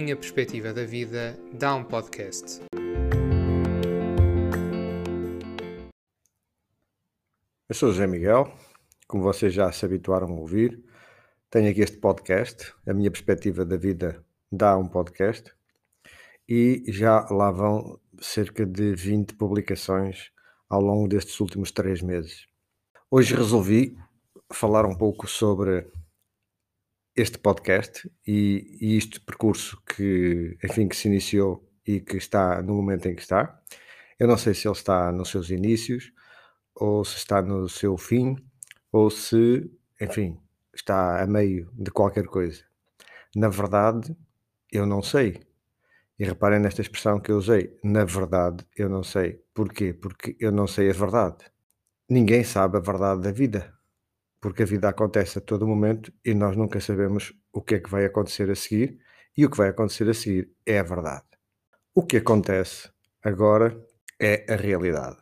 minha perspectiva da vida dá um podcast. Eu sou José Miguel, como vocês já se habituaram a ouvir, tenho aqui este podcast, a minha perspectiva da vida dá um podcast, e já lá vão cerca de 20 publicações ao longo destes últimos três meses. Hoje resolvi falar um pouco sobre este podcast e, e este percurso que, enfim, que se iniciou e que está no momento em que está. Eu não sei se ele está nos seus inícios, ou se está no seu fim, ou se, enfim, está a meio de qualquer coisa. Na verdade, eu não sei. E reparem nesta expressão que eu usei. Na verdade, eu não sei. Porquê? Porque eu não sei a verdade. Ninguém sabe a verdade da vida porque a vida acontece a todo momento e nós nunca sabemos o que é que vai acontecer a seguir, e o que vai acontecer a seguir é a verdade. O que acontece agora é a realidade.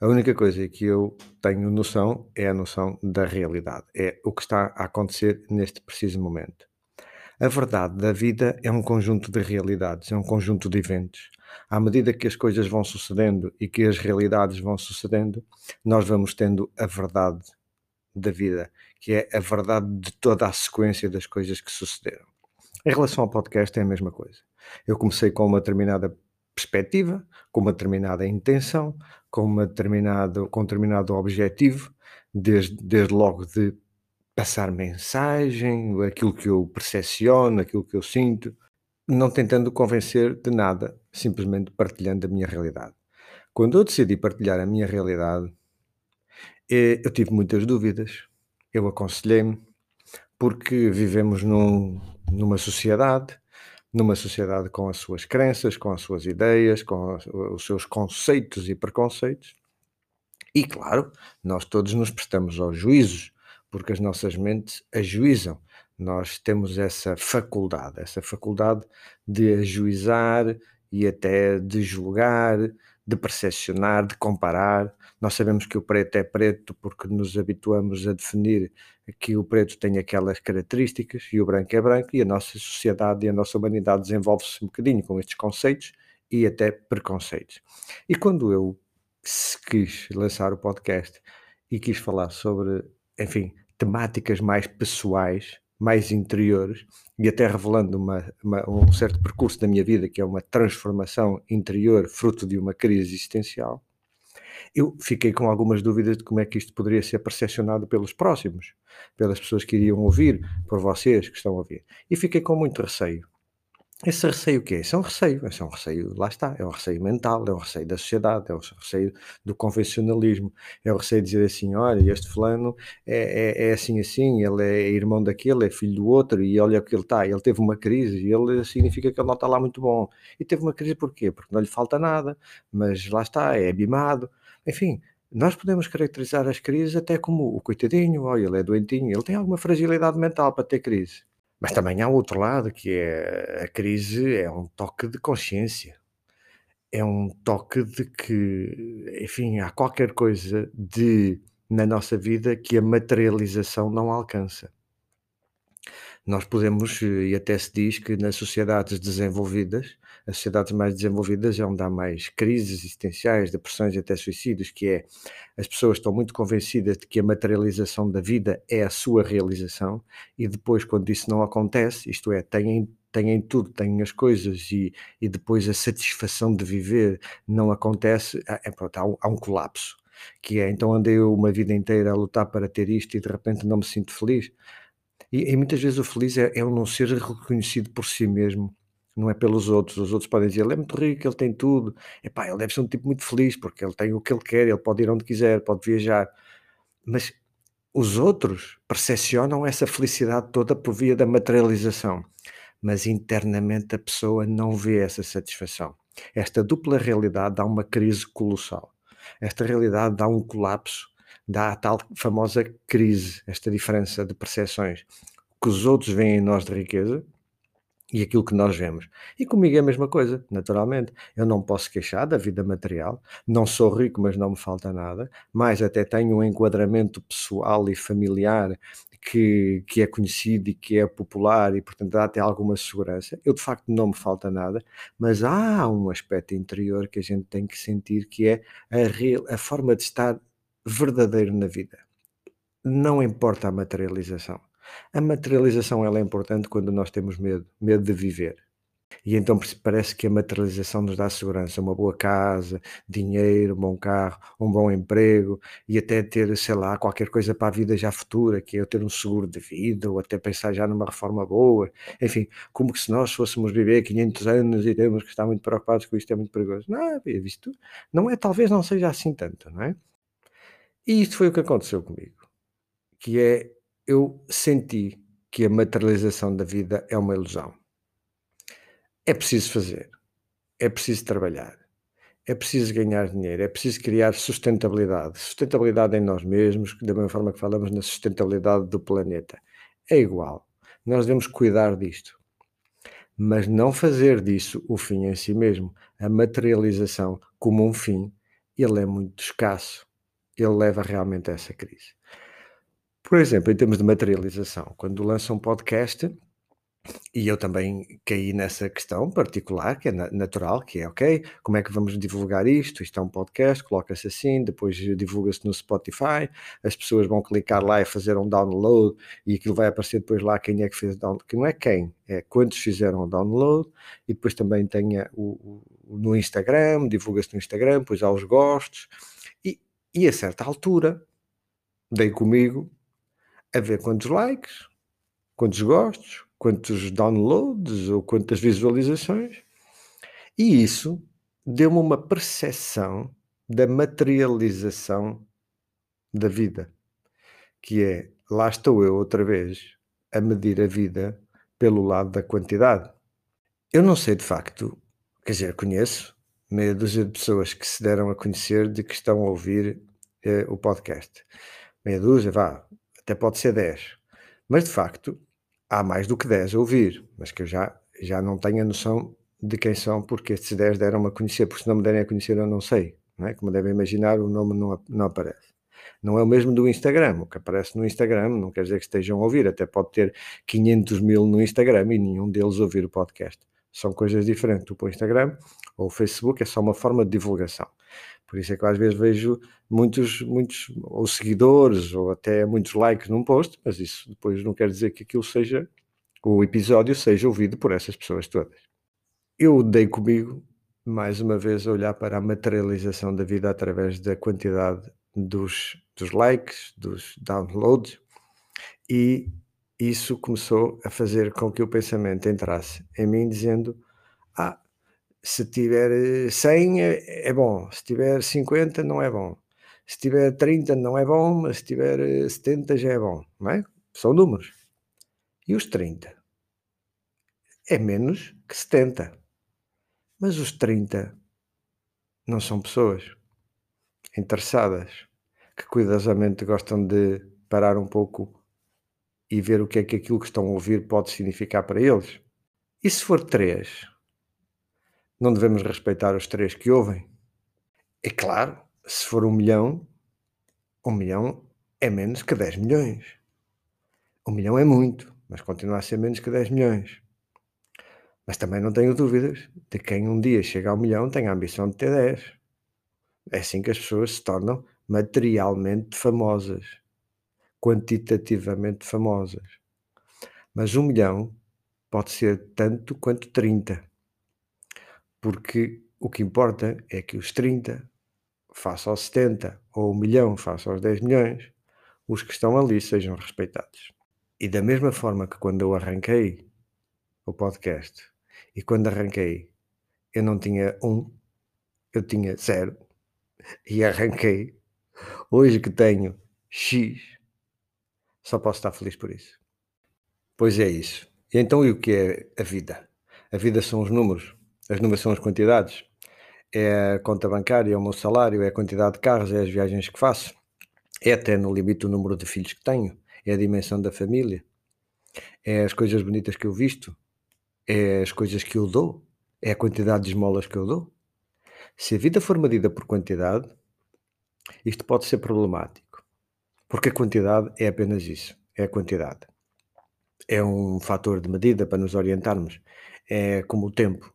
A única coisa que eu tenho noção é a noção da realidade, é o que está a acontecer neste preciso momento. A verdade da vida é um conjunto de realidades, é um conjunto de eventos. À medida que as coisas vão sucedendo e que as realidades vão sucedendo, nós vamos tendo a verdade da vida, que é a verdade de toda a sequência das coisas que sucederam. Em relação ao podcast, é a mesma coisa. Eu comecei com uma determinada perspectiva, com uma determinada intenção, com, uma determinado, com um determinado objetivo, desde, desde logo de passar mensagem, aquilo que eu percepciono, aquilo que eu sinto, não tentando convencer de nada, simplesmente partilhando a minha realidade. Quando eu decidi partilhar a minha realidade, eu tive muitas dúvidas, eu aconselhei-me, porque vivemos num, numa sociedade, numa sociedade com as suas crenças, com as suas ideias, com os seus conceitos e preconceitos. E claro, nós todos nos prestamos aos juízos, porque as nossas mentes ajuizam. Nós temos essa faculdade, essa faculdade de ajuizar e até de julgar, de percepcionar, de comparar. Nós sabemos que o preto é preto porque nos habituamos a definir que o preto tem aquelas características e o branco é branco, e a nossa sociedade e a nossa humanidade desenvolve-se um bocadinho com estes conceitos e até preconceitos. E quando eu quis lançar o podcast e quis falar sobre, enfim, temáticas mais pessoais, mais interiores e até revelando uma, uma, um certo percurso da minha vida, que é uma transformação interior fruto de uma crise existencial, eu fiquei com algumas dúvidas de como é que isto poderia ser percepcionado pelos próximos, pelas pessoas que iriam ouvir, por vocês que estão a ouvir. E fiquei com muito receio. Esse receio o quê? Esse é um receio, esse é um receio, lá está, é um receio mental, é um receio da sociedade, é um receio do convencionalismo, é o receio de dizer assim, olha, este fulano é, é, é, assim assim, ele é irmão daquele, é filho do outro, e olha o que ele está, ele teve uma crise, e ele significa que ele não está lá muito bom. E teve uma crise porquê? Porque não lhe falta nada, mas lá está, é abimado, enfim, nós podemos caracterizar as crises até como o coitadinho, olha, ele é doentinho, ele tem alguma fragilidade mental para ter crise. Mas também há outro lado, que é a crise é um toque de consciência. É um toque de que, enfim, há qualquer coisa de na nossa vida que a materialização não alcança. Nós podemos, e até se diz que nas sociedades desenvolvidas, as sociedades mais desenvolvidas é onde há mais crises existenciais, depressões e até suicídios, que é as pessoas estão muito convencidas de que a materialização da vida é a sua realização e depois, quando isso não acontece, isto é, têm têm tudo, têm as coisas e, e depois a satisfação de viver não acontece, é, pronto, há, um, há um colapso. Que é, então andei uma vida inteira a lutar para ter isto e de repente não me sinto feliz. E, e muitas vezes o feliz é, é o não ser reconhecido por si mesmo não é pelos outros. Os outros podem dizer, ele é muito rico, ele tem tudo. Epá, ele deve ser um tipo muito feliz, porque ele tem o que ele quer, ele pode ir onde quiser, pode viajar. Mas os outros percepcionam essa felicidade toda por via da materialização. Mas internamente a pessoa não vê essa satisfação. Esta dupla realidade dá uma crise colossal. Esta realidade dá um colapso, dá a tal famosa crise, esta diferença de percepções. Que os outros veem em nós de riqueza, e aquilo que nós vemos. E comigo é a mesma coisa, naturalmente. Eu não posso queixar da vida material, não sou rico, mas não me falta nada, mas até tenho um enquadramento pessoal e familiar que, que é conhecido e que é popular e, portanto, dá até alguma segurança. Eu, de facto, não me falta nada, mas há um aspecto interior que a gente tem que sentir que é a, real, a forma de estar verdadeiro na vida. Não importa a materialização. A materialização ela é importante quando nós temos medo, medo de viver. E então parece que a materialização nos dá segurança, uma boa casa, dinheiro, um bom carro, um bom emprego e até ter, sei lá, qualquer coisa para a vida já futura, que é eu ter um seguro de vida ou até pensar já numa reforma boa. Enfim, como que se nós fôssemos viver 500 anos e temos que estar muito preocupados com isto é muito perigoso. Não, é visto, não é, talvez não seja assim tanto, não é? E isto foi o que aconteceu comigo, que é eu senti que a materialização da vida é uma ilusão é preciso fazer, é preciso trabalhar, é preciso ganhar dinheiro, é preciso criar sustentabilidade. Sustentabilidade em nós mesmos, da mesma forma que falamos na sustentabilidade do planeta. É igual. Nós devemos cuidar disto. Mas não fazer disso o fim em si mesmo. A materialização como um fim, ele é muito escasso. Ele leva realmente a essa crise. Por exemplo, em termos de materialização, quando lança um podcast, e eu também caí nessa questão particular, que é natural, que é ok, como é que vamos divulgar isto? Isto é um podcast, coloca-se assim, depois divulga-se no Spotify, as pessoas vão clicar lá e fazer um download e aquilo vai aparecer depois lá quem é que fez o download, que não é quem, é quantos fizeram o download, e depois também tem o, o, no Instagram, divulga-se no Instagram, depois há os gostos, e, e a certa altura dei comigo a ver quantos likes, quantos gostos, quantos downloads ou quantas visualizações, e isso deu-me uma percepção da materialização da vida, que é lá estou eu outra vez a medir a vida pelo lado da quantidade. Eu não sei de facto, quer dizer, conheço meia dúzia de pessoas que se deram a conhecer de que estão a ouvir eh, o podcast. Meia dúzia, vá, até pode ser dez. Mas de facto, há mais do que 10 a ouvir, mas que eu já, já não tenho a noção de quem são, porque estes 10 deram-me a conhecer, porque se não me derem a conhecer eu não sei, não é? como devem imaginar, o nome não, não aparece. Não é o mesmo do Instagram, o que aparece no Instagram não quer dizer que estejam a ouvir, até pode ter 500 mil no Instagram e nenhum deles ouvir o podcast. São coisas diferentes. O Instagram ou o Facebook é só uma forma de divulgação. Por isso é que eu às vezes vejo muitos, muitos ou seguidores ou até muitos likes num post, mas isso depois não quer dizer que aquilo seja, o episódio seja ouvido por essas pessoas todas. Eu dei comigo, mais uma vez, a olhar para a materialização da vida através da quantidade dos, dos likes, dos downloads, e isso começou a fazer com que o pensamento entrasse em mim, dizendo: Ah, se tiver 100 é, é bom, se tiver 50 não é bom, se tiver 30 não é bom, mas se tiver 70 já é bom, não é? São números. E os 30? É menos que 70. Mas os 30 não são pessoas interessadas que cuidadosamente gostam de parar um pouco e ver o que é que aquilo que estão a ouvir pode significar para eles. E se for 3? Não devemos respeitar os três que ouvem? É claro, se for um milhão, um milhão é menos que 10 milhões. Um milhão é muito, mas continua a ser menos que 10 milhões. Mas também não tenho dúvidas de quem um dia chega ao milhão tem a ambição de ter 10. É assim que as pessoas se tornam materialmente famosas, quantitativamente famosas. Mas um milhão pode ser tanto quanto 30 porque o que importa é que os 30 face aos 70 ou o milhão face aos 10 milhões, os que estão ali sejam respeitados. E da mesma forma que quando eu arranquei o podcast e quando arranquei eu não tinha um, eu tinha zero e arranquei. Hoje que tenho X, só posso estar feliz por isso. Pois é isso. E então e o que é a vida? A vida são os números. As números são as quantidades. É a conta bancária, é o meu salário, é a quantidade de carros, é as viagens que faço. É até no limite o número de filhos que tenho. É a dimensão da família. É as coisas bonitas que eu visto. É as coisas que eu dou. É a quantidade de esmolas que eu dou. Se a vida for medida por quantidade, isto pode ser problemático. Porque a quantidade é apenas isso. é a quantidade. É um fator de medida para nos orientarmos. É como o tempo.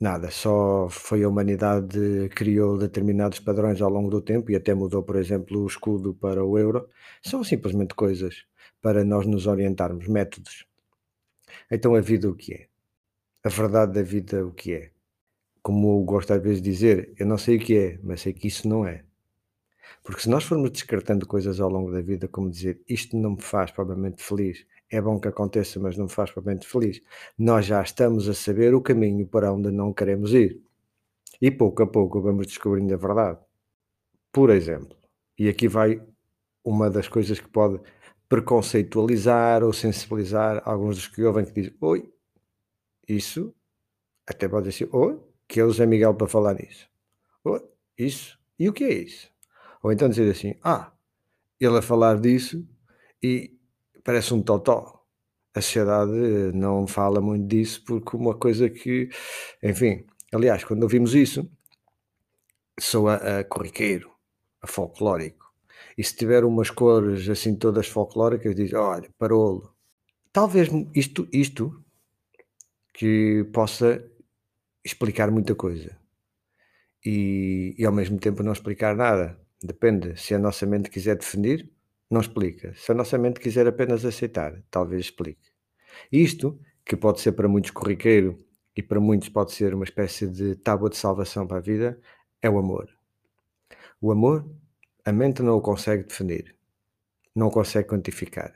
Nada, só foi a humanidade que criou determinados padrões ao longo do tempo e até mudou, por exemplo, o escudo para o euro. São simplesmente coisas para nós nos orientarmos, métodos. Então a vida o que é? A verdade da vida o que é? Como eu gosto às vezes de dizer, eu não sei o que é, mas sei que isso não é. Porque se nós formos descartando coisas ao longo da vida, como dizer isto não me faz propriamente feliz, é bom que aconteça, mas não me faz propriamente feliz, nós já estamos a saber o caminho para onde não queremos ir. E pouco a pouco vamos descobrindo a verdade. Por exemplo, e aqui vai uma das coisas que pode preconceitualizar ou sensibilizar alguns dos que ouvem que dizem, oi, isso, até pode dizer, oi, que é o Zé Miguel para falar nisso. Oi, isso, e o que é isso? Ou então dizer assim, ah, ele a falar disso e parece um totó. A sociedade não fala muito disso porque uma coisa que, enfim, aliás, quando ouvimos isso, soa a corriqueiro, a folclórico. E se tiver umas cores assim todas folclóricas, diz, olha, parolo. Talvez isto, isto que possa explicar muita coisa e, e ao mesmo tempo não explicar nada. Depende. Se a nossa mente quiser definir, não explica. Se a nossa mente quiser apenas aceitar, talvez explique. Isto, que pode ser para muitos corriqueiro e para muitos pode ser uma espécie de tábua de salvação para a vida, é o amor. O amor, a mente não o consegue definir, não o consegue quantificar.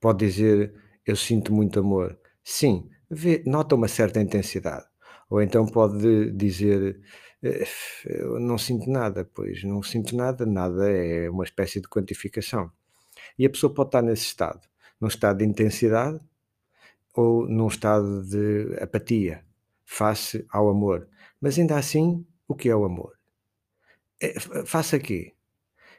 Pode dizer, eu sinto muito amor. Sim, vê, nota uma certa intensidade. Ou então pode dizer, eu não sinto nada, pois não sinto nada, nada é uma espécie de quantificação. E a pessoa pode estar nesse estado, num estado de intensidade ou num estado de apatia face ao amor. Mas ainda assim, o que é o amor? É, face a quê?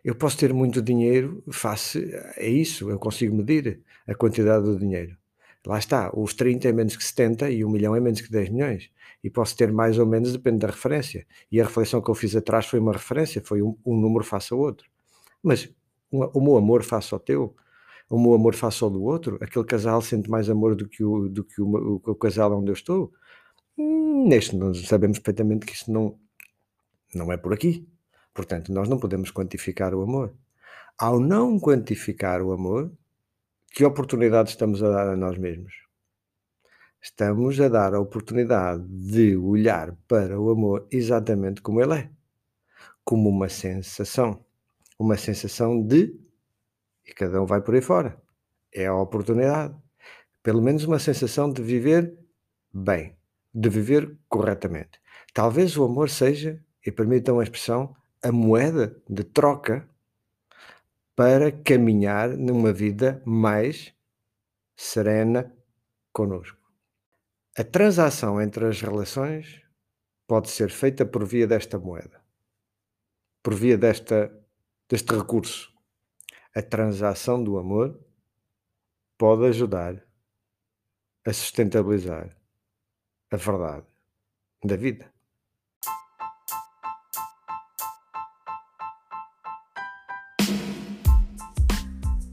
Eu posso ter muito dinheiro face a isso, eu consigo medir a quantidade do dinheiro. Lá está, os 30 é menos que 70 e o milhão é menos que 10 milhões e posso ter mais ou menos, depende da referência. E a reflexão que eu fiz atrás foi uma referência, foi um, um número face ao outro. Mas o meu amor face ao teu, o meu amor face ao do outro, aquele casal sente mais amor do que o, do que o, o, o casal onde eu estou. Hum, neste, nós sabemos perfeitamente que isso não, não é por aqui. Portanto, nós não podemos quantificar o amor. Ao não quantificar o amor, que oportunidade estamos a dar a nós mesmos? Estamos a dar a oportunidade de olhar para o amor exatamente como ele é, como uma sensação, uma sensação de, e cada um vai por aí fora, é a oportunidade, pelo menos uma sensação de viver bem, de viver corretamente. Talvez o amor seja, e permitam a expressão, a moeda de troca para caminhar numa vida mais serena conosco. A transação entre as relações pode ser feita por via desta moeda, por via desta, deste recurso. A transação do amor pode ajudar a sustentabilizar a verdade da vida.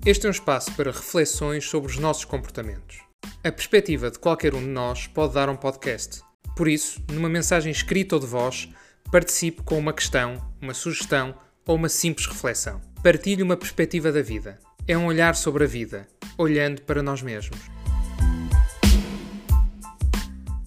Este é um espaço para reflexões sobre os nossos comportamentos. A perspectiva de qualquer um de nós pode dar um podcast. Por isso, numa mensagem escrita ou de voz, participe com uma questão, uma sugestão ou uma simples reflexão. Partilhe uma perspectiva da vida. É um olhar sobre a vida, olhando para nós mesmos.